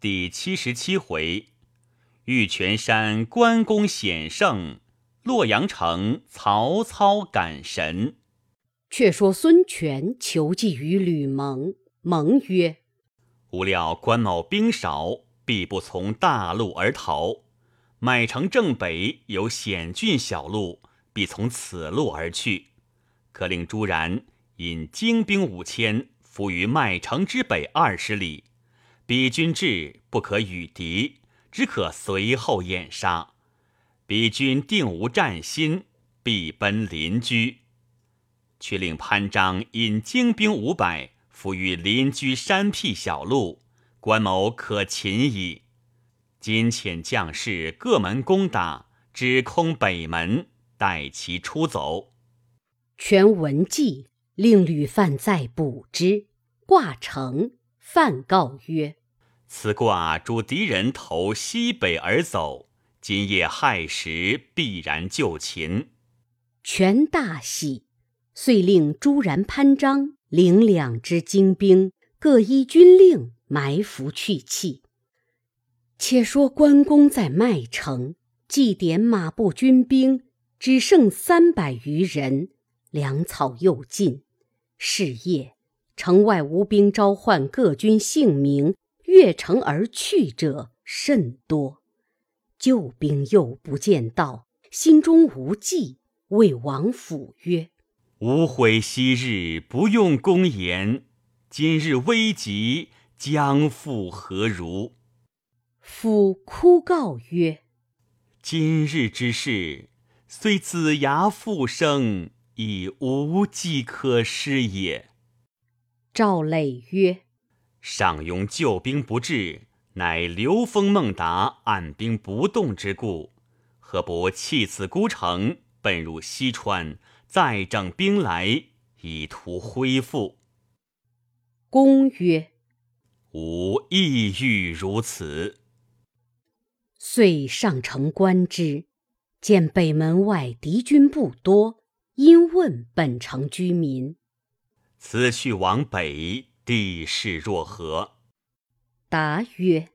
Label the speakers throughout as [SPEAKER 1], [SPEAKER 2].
[SPEAKER 1] 第七十七回，玉泉山关公显圣，洛阳城曹操感神。
[SPEAKER 2] 却说孙权求计于吕蒙，蒙曰：“
[SPEAKER 1] 吾料关某兵少，必不从大路而逃。麦城正北有险峻小路，必从此路而去。可令朱然引精兵五千，伏于麦城之北二十里。彼军至，不可与敌，只可随后掩杀。彼军定无战心，必奔邻居。”却令潘璋引精兵五百，伏于邻居山僻小路，关某可擒矣。今遣将士各门攻打，只空北门，待其出走。
[SPEAKER 2] 全闻计，令吕范再补之。挂城，范告曰：“
[SPEAKER 1] 此卦主敌人投西北而走，今夜亥时必然就擒。”
[SPEAKER 2] 权大喜。遂令朱然、潘璋领两支精兵，各依军令埋伏去气。且说关公在麦城祭点马步军兵，只剩三百余人，粮草又尽。是夜，城外吴兵召唤各军姓名，越城而去者甚多。救兵又不见到，心中无计，谓王府曰。
[SPEAKER 1] 吾悔昔日不用公言，今日危急，将复何如？
[SPEAKER 2] 夫哭告曰：“
[SPEAKER 1] 今日之事，虽子牙复生，已无计可施也。”
[SPEAKER 2] 赵累曰：“
[SPEAKER 1] 上庸救兵不至，乃刘封、孟达按兵不动之故，何不弃此孤城，奔入西川？”再整兵来，以图恢复。
[SPEAKER 2] 公曰：“
[SPEAKER 1] 吾亦欲如此。”
[SPEAKER 2] 遂上城观之，见北门外敌军不多，因问本城居民：“
[SPEAKER 1] 此去往北，地势若何？”
[SPEAKER 2] 答曰：“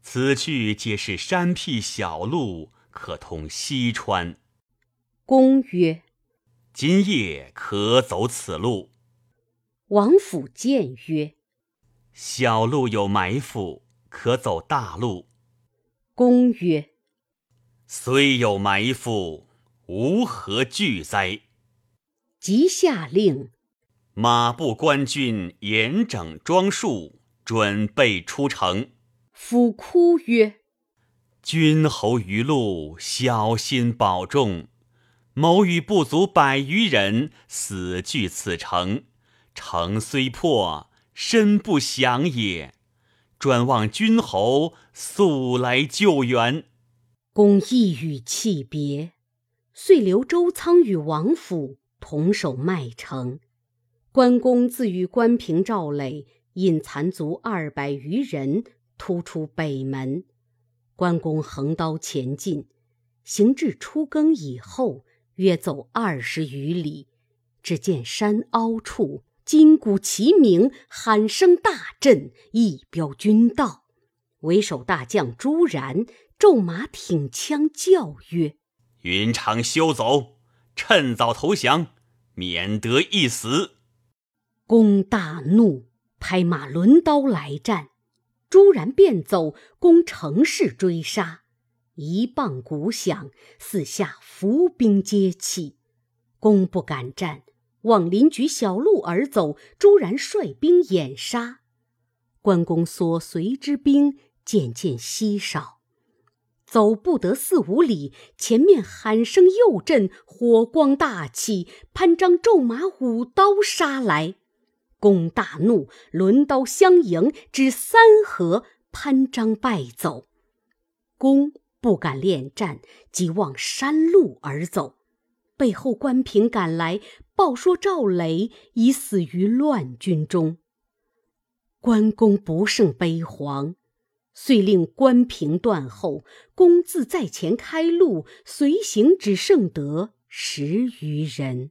[SPEAKER 1] 此去皆是山僻小路，可通西川。”
[SPEAKER 2] 公曰。
[SPEAKER 1] 今夜可走此路。
[SPEAKER 2] 王府谏曰：“
[SPEAKER 1] 小路有埋伏，可走大路。”
[SPEAKER 2] 公曰：“
[SPEAKER 1] 虽有埋伏，吾何惧哉？”
[SPEAKER 2] 即下令，
[SPEAKER 1] 马步官军严整装束，准备出城。
[SPEAKER 2] 夫哭曰：“
[SPEAKER 1] 君侯于路，小心保重。”某与不足百余人，死据此城。城虽破，身不降也。专望君侯速来救援。
[SPEAKER 2] 公一语泣别，遂留周仓与王府同守麦城。关公自与关平、赵磊引残卒二百余人，突出北门。关公横刀前进，行至初更以后。约走二十余里，只见山凹处金鼓齐鸣，喊声大震，一彪军到。为首大将朱然骤马挺枪，叫曰：“
[SPEAKER 1] 云长休走，趁早投降，免得一死。”
[SPEAKER 2] 公大怒，拍马抡刀来战。朱然便走，攻乘势追杀。一棒鼓响，四下伏兵皆起。公不敢战，往邻居小路而走。朱然率兵掩杀，关公所随之兵渐渐稀少。走不得四五里，前面喊声又震，火光大起。潘璋骤马舞刀杀来，公大怒，抡刀相迎，只三合，潘璋败走。公。不敢恋战，即往山路而走。背后关平赶来，报说赵雷已死于乱军中。关公不胜悲惶，遂令关平断后，公自在前开路，随行只剩得十余人。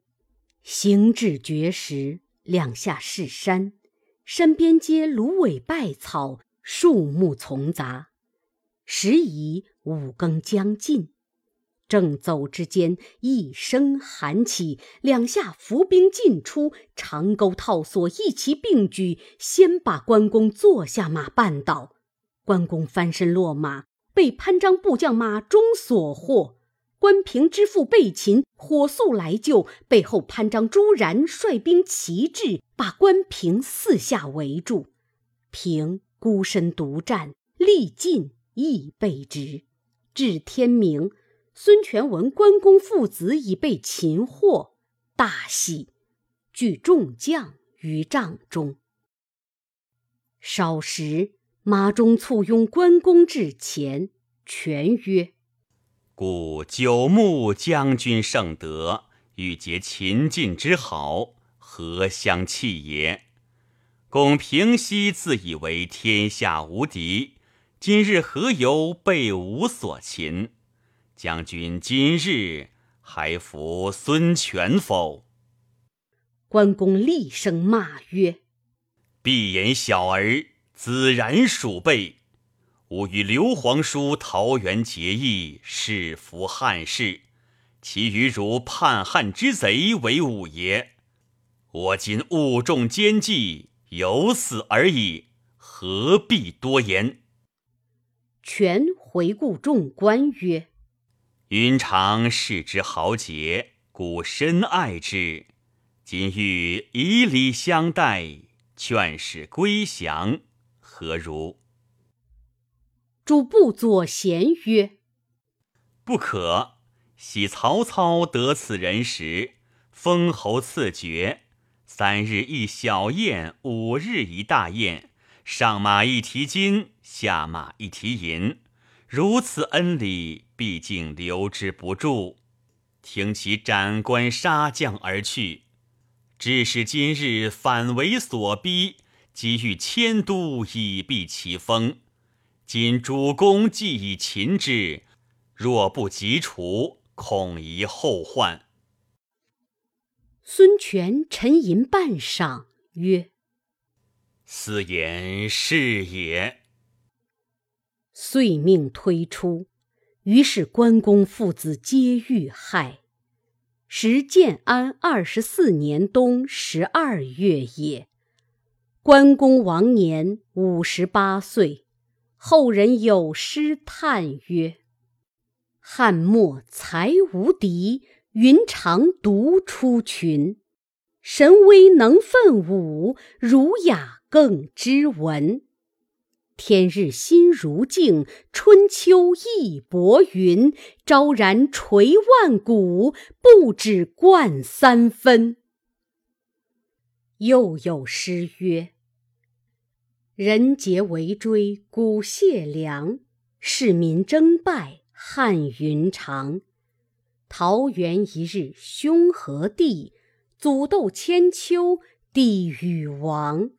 [SPEAKER 2] 行至绝时，两下是山，山边皆芦苇稗草，树木丛杂。时已五更将近，正走之间，一声喊起，两下伏兵尽出，长钩套索一齐并举，先把关公坐下马绊倒。关公翻身落马，被潘璋部将马忠所获。关平之父被擒，火速来救。背后潘璋、朱然率兵齐至，把关平四下围住。平孤身独战，力尽亦被执。至天明，孙权闻关公父子已被擒获，大喜，聚众将于帐中。稍时，马忠簇拥关公至前，权曰。
[SPEAKER 1] 故久慕将军圣德，欲结秦晋之好，何相弃也？公平西自以为天下无敌，今日何由被吾所擒？将军今日还服孙权否？
[SPEAKER 2] 关公厉声骂曰：“
[SPEAKER 1] 闭眼小儿，子然鼠辈！”吾与刘皇叔桃园结义，誓服汉室，其余如叛汉之贼为吾也。我今误中奸计，有死而已，何必多言？
[SPEAKER 2] 权回顾众官曰：“
[SPEAKER 1] 云长视之豪杰，故深爱之。今欲以礼相待，劝使归降，何如？”
[SPEAKER 2] 主簿左贤曰：“
[SPEAKER 1] 不可。喜曹操得此人时，封侯赐爵，三日一小宴，五日一大宴，上马一提金，下马一提银。如此恩礼，毕竟留之不住。听其斩官杀将而去，致使今日反为所逼，急欲迁都以避其锋。”今主公既已擒之，若不及除，恐贻后患。
[SPEAKER 2] 孙权沉吟半晌，曰：“
[SPEAKER 1] 斯言是也。”
[SPEAKER 2] 遂命推出。于是关公父子皆遇害。时建安二十四年冬十二月也。关公亡年五十八岁。后人有诗叹曰：“汉末才无敌，云长独出群。神威能奋武，儒雅更知文。天日新如镜，春秋义薄云。昭然垂万古，不止冠三分。”又有诗曰。人杰围追古谢良，市民争拜汉云长。桃园一日兄和弟，祖斗千秋帝与王。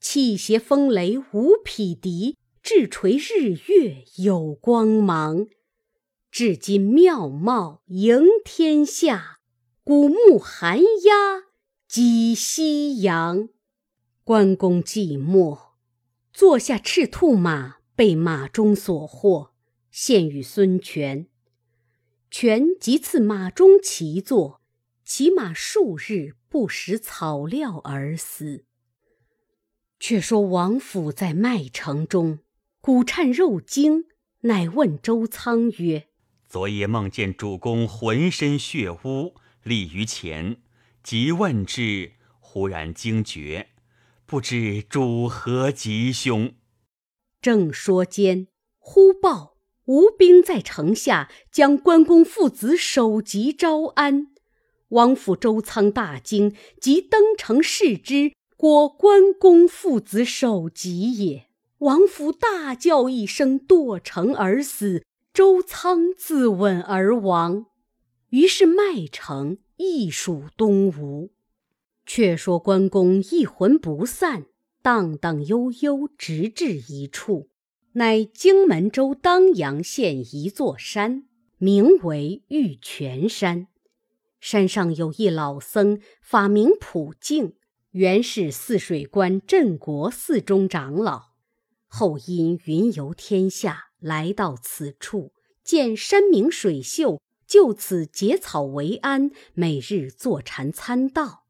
[SPEAKER 2] 气协风雷无匹敌，志垂日月有光芒。至今庙貌迎天下，古木寒鸦击夕阳。关公寂寞。坐下赤兔马，被马忠所获，献与孙权。权即赐马忠骑坐，骑马数日不食草料而死。却说王府在麦城中，鼓颤肉惊，乃问周仓曰：“
[SPEAKER 1] 昨夜梦见主公浑身血污，立于前，即问之，忽然惊觉。”不知主何吉凶？
[SPEAKER 2] 正说间，忽报吴兵在城下，将关公父子首级招安。王府周仓大惊，即登城视之，果关公父子首级也。王府大叫一声，堕城而死。周仓自刎而亡。于是麦城亦属东吴。却说关公一魂不散，荡荡悠悠，直至一处，乃荆门州当阳县一座山，名为玉泉山。山上有一老僧，法名普净，原是泗水关镇国寺中长老。后因云游天下，来到此处，见山明水秀，就此结草为庵，每日坐禅参道。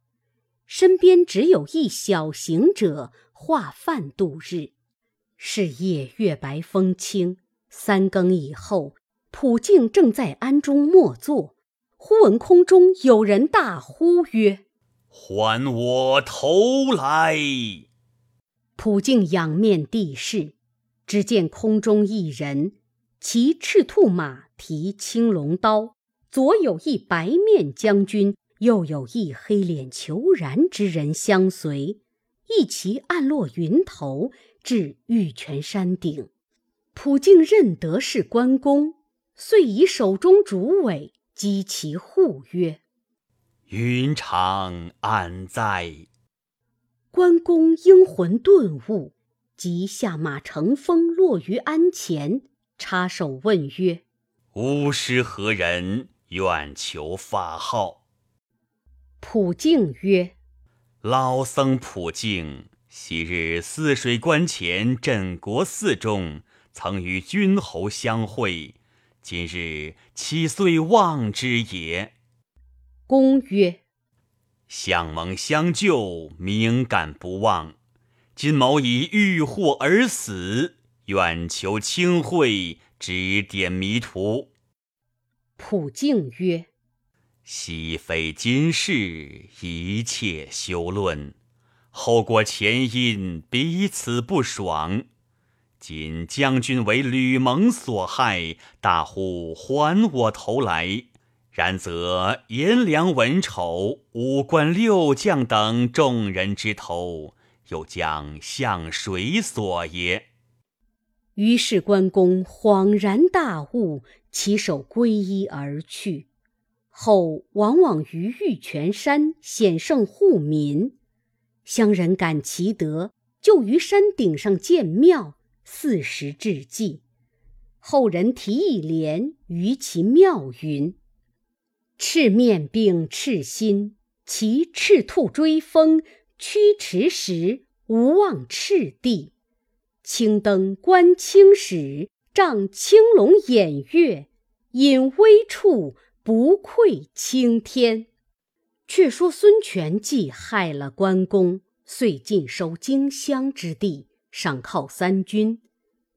[SPEAKER 2] 身边只有一小行者化饭度日。是夜月白风清，三更以后，普净正在庵中默坐，忽闻空中有人大呼曰：“
[SPEAKER 1] 还我头来！”
[SPEAKER 2] 普净仰面地视，只见空中一人，骑赤兔马，提青龙刀，左有一白面将军。又有一黑脸虬髯之人相随，一齐暗落云头，至玉泉山顶。普净认得是关公，遂以手中竹苇击其护曰：“
[SPEAKER 1] 云长安在？”
[SPEAKER 2] 关公英魂顿悟，即下马乘风落于鞍前，插手问曰：“
[SPEAKER 1] 吾师何人？愿求法号。”
[SPEAKER 2] 普净曰：“
[SPEAKER 1] 老僧普净，昔日泗水关前镇国寺中，曾与君侯相会，今日七岁忘之也。”
[SPEAKER 2] 公曰：“
[SPEAKER 1] 相蒙相救，名感不忘。今某以遇祸而死，愿求清慧，指点迷途。”
[SPEAKER 2] 普净曰。
[SPEAKER 1] 昔非今世，一切休论。后果前因，彼此不爽。今将军为吕蒙所害，大呼还我头来。然则颜良、文丑、五官六将等众人之头，又将向谁索也？
[SPEAKER 2] 于是关公恍然大悟，起手皈依而去。后往往于玉泉山显圣护民，乡人感其德，就于山顶上建庙，四时致祭。后人题一联于其庙云：“赤面并赤心，骑赤兔追风，驱驰时无忘赤地。青灯观青史，仗青龙偃月，隐微处。”不愧青天。却说孙权既害了关公，遂尽收荆襄之地，赏犒三军，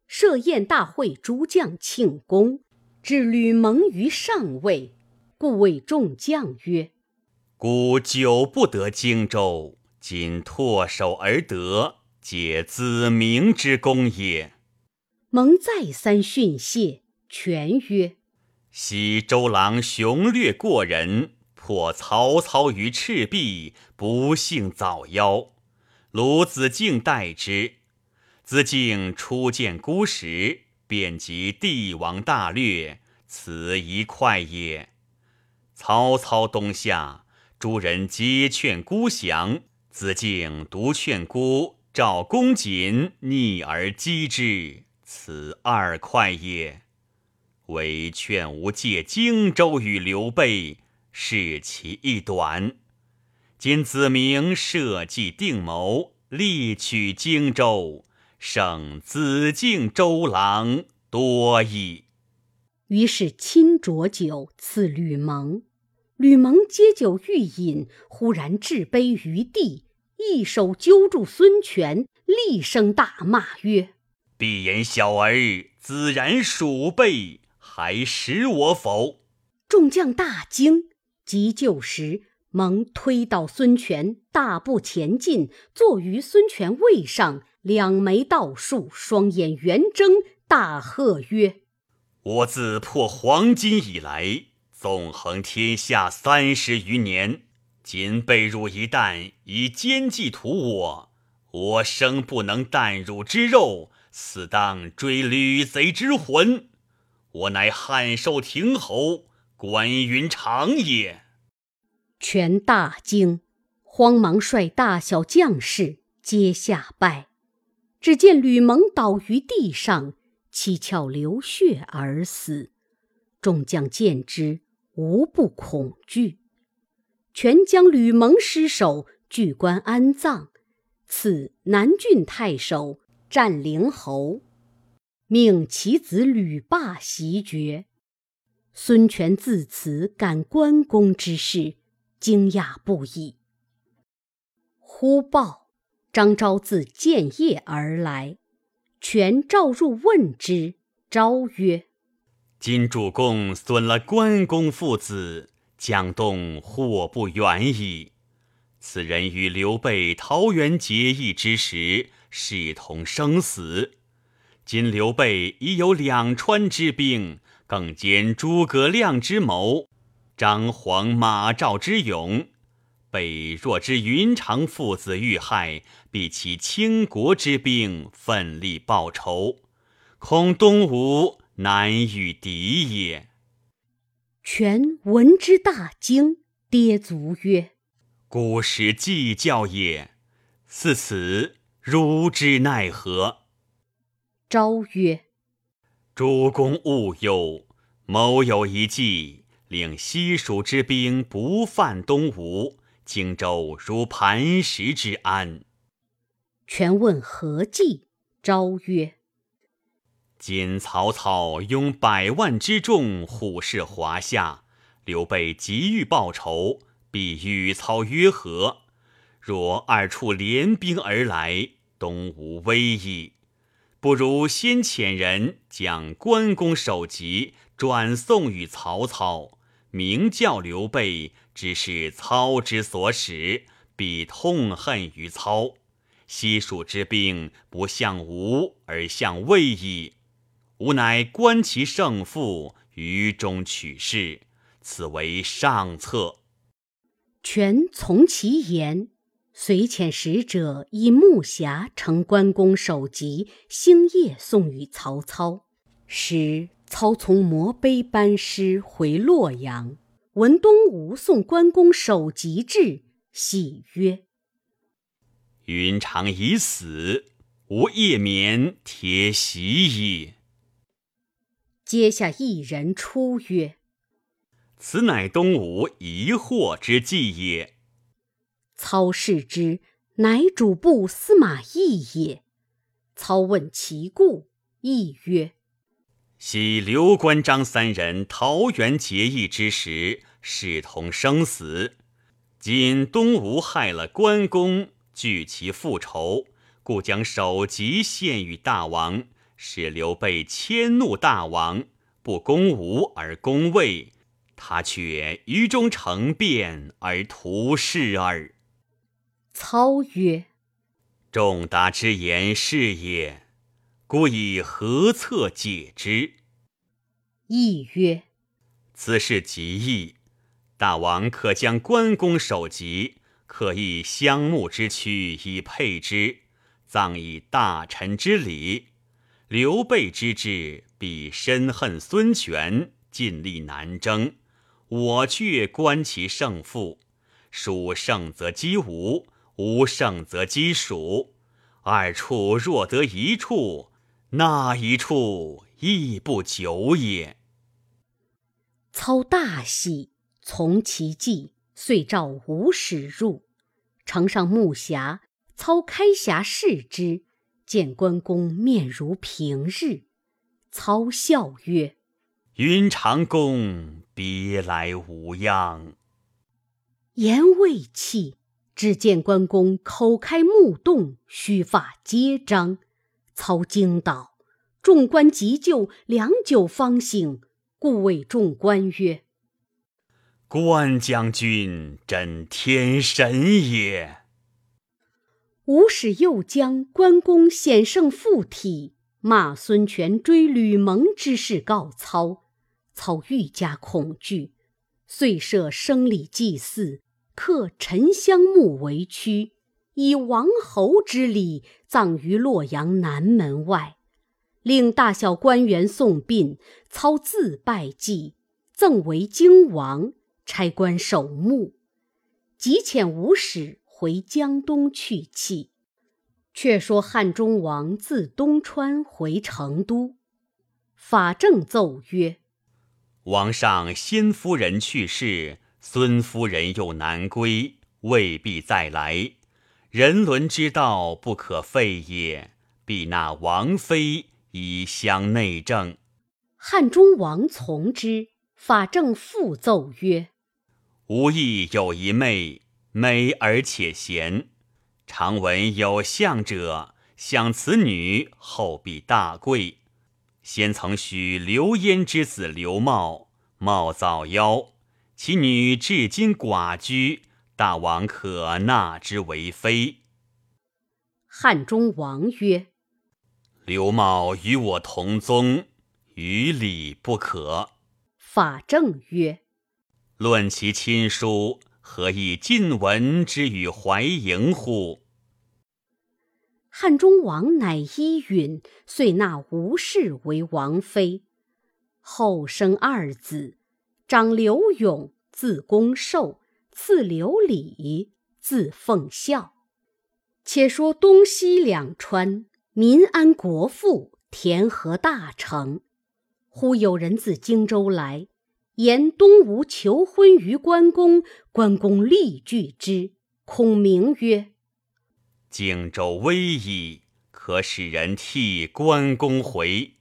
[SPEAKER 2] 设宴大会，诸将庆功，置吕蒙于上位，故谓众将曰：“
[SPEAKER 1] 孤久不得荆州，今唾手而得，皆子明之功也。”
[SPEAKER 2] 蒙再三训谢，权曰。
[SPEAKER 1] 昔周郎雄略过人，破曹操于赤壁，不幸早夭。鲁子敬代之。子敬初见孤时，便及帝王大略，此一快也。曹操东下，诸人皆劝孤降，子敬独劝孤召公瑾逆而击之，此二快也。唯劝吾借荆州与刘备，是其一短。今子明设计定谋，力取荆州，胜子敬周郎多矣。
[SPEAKER 2] 于是亲酌酒赐吕蒙，吕蒙接酒欲饮，忽然置杯于地，一手揪住孙权，厉声大骂曰：“
[SPEAKER 1] 闭眼小儿，自然鼠辈！”还识我否？
[SPEAKER 2] 众将大惊，急救时，忙推倒孙权，大步前进，坐于孙权位上，两眉倒竖，双眼圆睁，大喝曰：“
[SPEAKER 1] 我自破黄巾以来，纵横天下三十余年，今被汝一旦以奸计屠我，我生不能啖汝之肉，死当追吕贼之魂。”我乃汉寿亭侯关云长也。
[SPEAKER 2] 权大惊，慌忙率大小将士皆下拜。只见吕蒙倒于地上，七窍流血而死。众将见之，无不恐惧。权将吕蒙尸首举棺安葬，赐南郡太守，战陵侯，命其子吕霸袭爵。孙权自此感关公之事，惊讶不已。忽报张昭自建业而来，权召入问之。昭曰：“
[SPEAKER 1] 今主公损了关公父子，江东祸不远矣。此人与刘备桃园结义之时，视同生死。今刘备已有两川之兵。”更兼诸葛亮之谋，张黄马赵之勇，备若知云长父子遇害，必起倾国之兵，奋力报仇，恐东吴难与敌也。
[SPEAKER 2] 权闻之大惊，跌足曰：“
[SPEAKER 1] 古时计较也，似此如之奈何？”
[SPEAKER 2] 昭曰。
[SPEAKER 1] 主公勿忧，某有一计，令西蜀之兵不犯东吴，荆州如磐石之安。
[SPEAKER 2] 权问何计？昭曰：
[SPEAKER 1] 今曹操拥百万之众，虎视华夏，刘备急欲报仇，必与操约和。若二处联兵而来，东吴危矣。不如先遣人将关公首级转送与曹操，明教刘备，只是操之所使，必痛恨于操。西蜀之兵不向吴而向魏矣，吾乃观其胜负，于中取势，此为上策。
[SPEAKER 2] 权从其言。遂遣使者以木匣乘关公首级，星夜送与曹操。时操从摩碑班师回洛阳，闻东吴送关公首级至，喜曰：“
[SPEAKER 1] 云长已死，吾夜眠铁席矣。”
[SPEAKER 2] 阶下一人出曰：“
[SPEAKER 1] 此乃东吴疑惑之计也。”
[SPEAKER 2] 操视之，乃主簿司马懿也。操问其故，懿曰：“
[SPEAKER 1] 昔刘关张三人桃园结义之时，视同生死。今东吴害了关公，惧其复仇，故将首级献与大王，使刘备迁怒大王，不攻吴而攻魏，他却于中成变而图事耳。”
[SPEAKER 2] 操曰：“
[SPEAKER 1] 仲达之言是也，故以何策解之？”
[SPEAKER 2] 懿曰：“
[SPEAKER 1] 此事极易，大王可将关公首级，可以香木之躯以配之，葬以大臣之礼。刘备之志，必深恨孙权，尽力南征。我却观其胜负，蜀胜则击吴。”无胜则击蜀，二处若得一处，那一处亦不久也。
[SPEAKER 2] 操大喜，从其计，遂召吴使入，呈上木匣。操开匣视之，见关公面如平日。操笑曰：“
[SPEAKER 1] 云长公别来无恙。”
[SPEAKER 2] 言未弃。只见关公口开目动，须发皆张。操惊道：“众官急救，良久方醒，故谓众官曰：‘
[SPEAKER 1] 关将军真天神也。’”
[SPEAKER 2] 吴使又将关公险胜附体，骂孙权追吕蒙之事告操，操愈加恐惧，遂设生礼祭祀。刻沉香木为躯，以王侯之礼葬于洛阳南门外，令大小官员送殡。操自拜祭，赠为荆王，差官守墓。即遣吴使回江东去气。却说汉中王自东川回成都，法正奏曰：“
[SPEAKER 1] 王上新夫人去世。”孙夫人又难归，未必再来。人伦之道不可废也，必纳王妃以相内政。”
[SPEAKER 2] 汉中王从之。法正复奏曰：“
[SPEAKER 1] 吾亦有一妹，美而且贤。常闻有相者，想此女后必大贵。先曾许刘焉之子刘茂，茂早夭，其女至今寡居，大王可纳之为妃。”
[SPEAKER 2] 汉中王曰：“
[SPEAKER 1] 刘茂与我同宗，于礼不可。”
[SPEAKER 2] 法正曰：“
[SPEAKER 1] 论其亲疏，何以晋文之与怀迎乎？”
[SPEAKER 2] 汉中王乃依允，遂纳吴氏为王妃。后生二子，长刘永，字公寿；次刘礼，字奉孝。且说东西两川，民安国富，田禾大成。忽有人自荆州来，言东吴求婚于关公，关公立拒之。孔明曰：“
[SPEAKER 1] 荆州危矣，可使人替关公回。”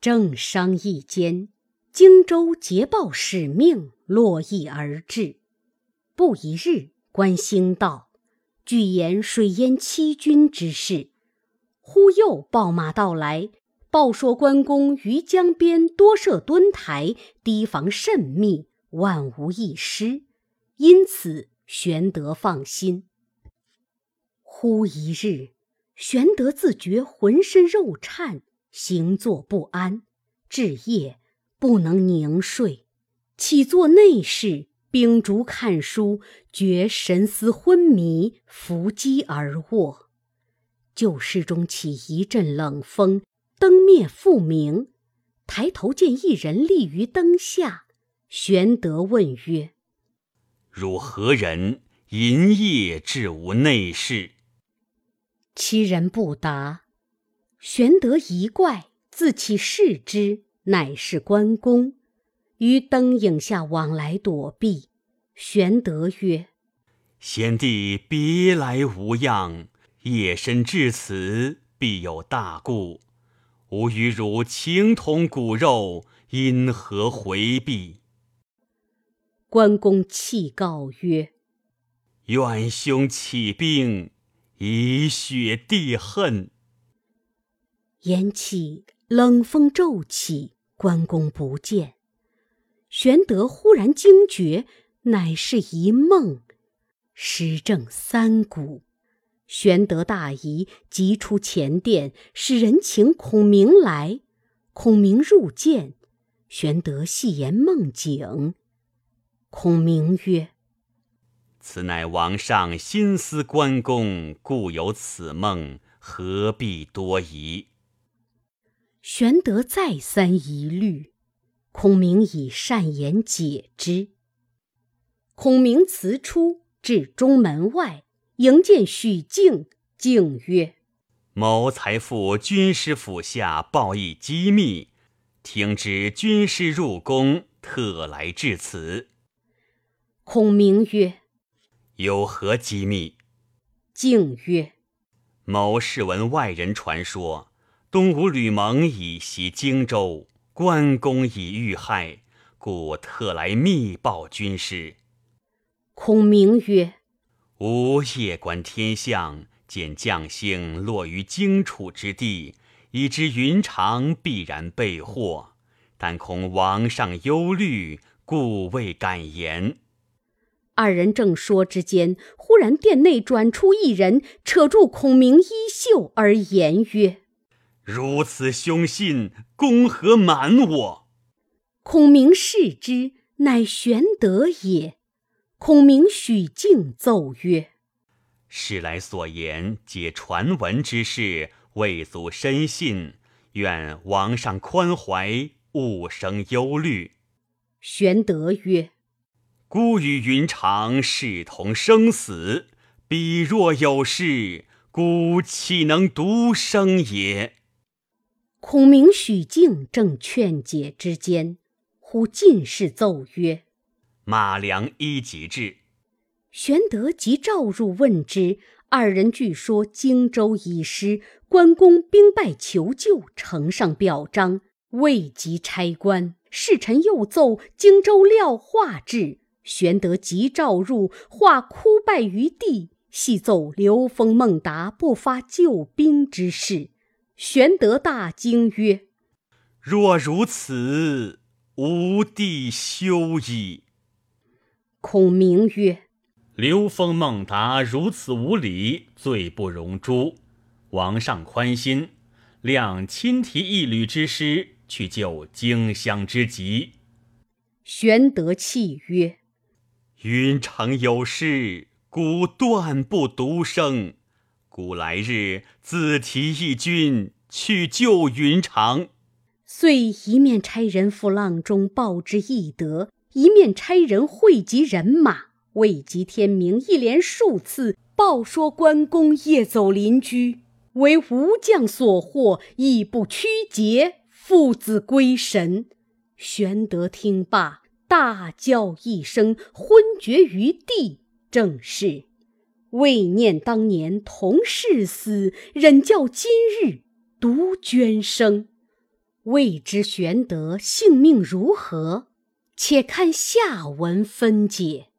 [SPEAKER 2] 正商议间，荆州捷报使命，络绎而至。不一日，关兴道，据言水淹七军之事。忽又报马到来。报说关公于江边多设墩台，堤防甚密，万无一失，因此玄德放心。忽一日，玄德自觉浑身肉颤，行坐不安，至夜不能宁睡，起坐内室，秉烛看书，觉神思昏迷，伏击而卧。旧室中起一阵冷风。灯灭复明，抬头见一人立于灯下。玄德问曰：“
[SPEAKER 1] 汝何人？银夜至吾内室？”
[SPEAKER 2] 其人不答。玄德疑怪，自起视之，乃是关公，于灯影下往来躲避。玄德曰：“
[SPEAKER 1] 贤弟别来无恙，夜深至此，必有大故。”吾与汝情同骨肉，因何回避？
[SPEAKER 2] 关公泣告曰：“
[SPEAKER 1] 愿兄起兵，以雪地恨。”
[SPEAKER 2] 言讫，冷风骤起，关公不见。玄德忽然惊觉，乃是一梦。时正三鼓。玄德大疑，急出前殿，使人请孔明来。孔明入见，玄德细言梦境。孔明曰：“
[SPEAKER 1] 此乃王上心思关公，故有此梦，何必多疑？”
[SPEAKER 2] 玄德再三疑虑，孔明以善言解之。孔明辞出，至中门外。迎见许靖。靖曰：“
[SPEAKER 1] 某才赴军师府下报议机密，听知军师入宫，特来至此。”
[SPEAKER 2] 孔明曰：“
[SPEAKER 1] 有何机密？”
[SPEAKER 2] 靖曰：“
[SPEAKER 1] 某是闻外人传说，东吴吕蒙已袭荆州，关公已遇害，故特来密报军师。”
[SPEAKER 2] 孔明曰：
[SPEAKER 1] 吾夜观天象，见将星落于荆楚之地，已知云长必然被祸，但恐王上忧虑，故未敢言。
[SPEAKER 2] 二人正说之间，忽然殿内转出一人，扯住孔明衣袖而言曰：“
[SPEAKER 1] 如此凶信，公何瞒我？”
[SPEAKER 2] 孔明视之，乃玄德也。孔明、许敬奏曰：“
[SPEAKER 1] 史来所言，皆传闻之事，未足深信。愿王上宽怀，勿生忧虑。”
[SPEAKER 2] 玄德曰：“
[SPEAKER 1] 孤与云长视同生死，彼若有事，孤岂能独生也？”
[SPEAKER 2] 孔明、许靖正劝解之间，忽进士奏曰。
[SPEAKER 1] 马良一即至，
[SPEAKER 2] 玄德即召入问之。二人据说荆州已失，关公兵败求救，呈上表彰，未及差官，侍臣又奏荆州廖化至，玄德即召入，化哭拜于地，细奏刘封、孟达不发救兵之事。玄德大惊曰：“
[SPEAKER 1] 若如此，吾弟休矣。”
[SPEAKER 2] 孔明曰。
[SPEAKER 1] 刘封、孟达如此无礼，罪不容诛。王上宽心，谅亲提一旅之师去救荆襄之急。
[SPEAKER 2] 玄德泣曰：“
[SPEAKER 1] 云长有事，孤断不独生。古来日自提一军去救云长。”
[SPEAKER 2] 遂一面差人赴阆中报之义德，一面差人汇集人马。未及天明，一连数次报说关公夜走邻居，为吴将所获，亦不屈节，父子归神。玄德听罢，大叫一声，昏厥于地。正是未念当年同是死，忍教今日独捐生。未知玄德性命如何？且看下文分解。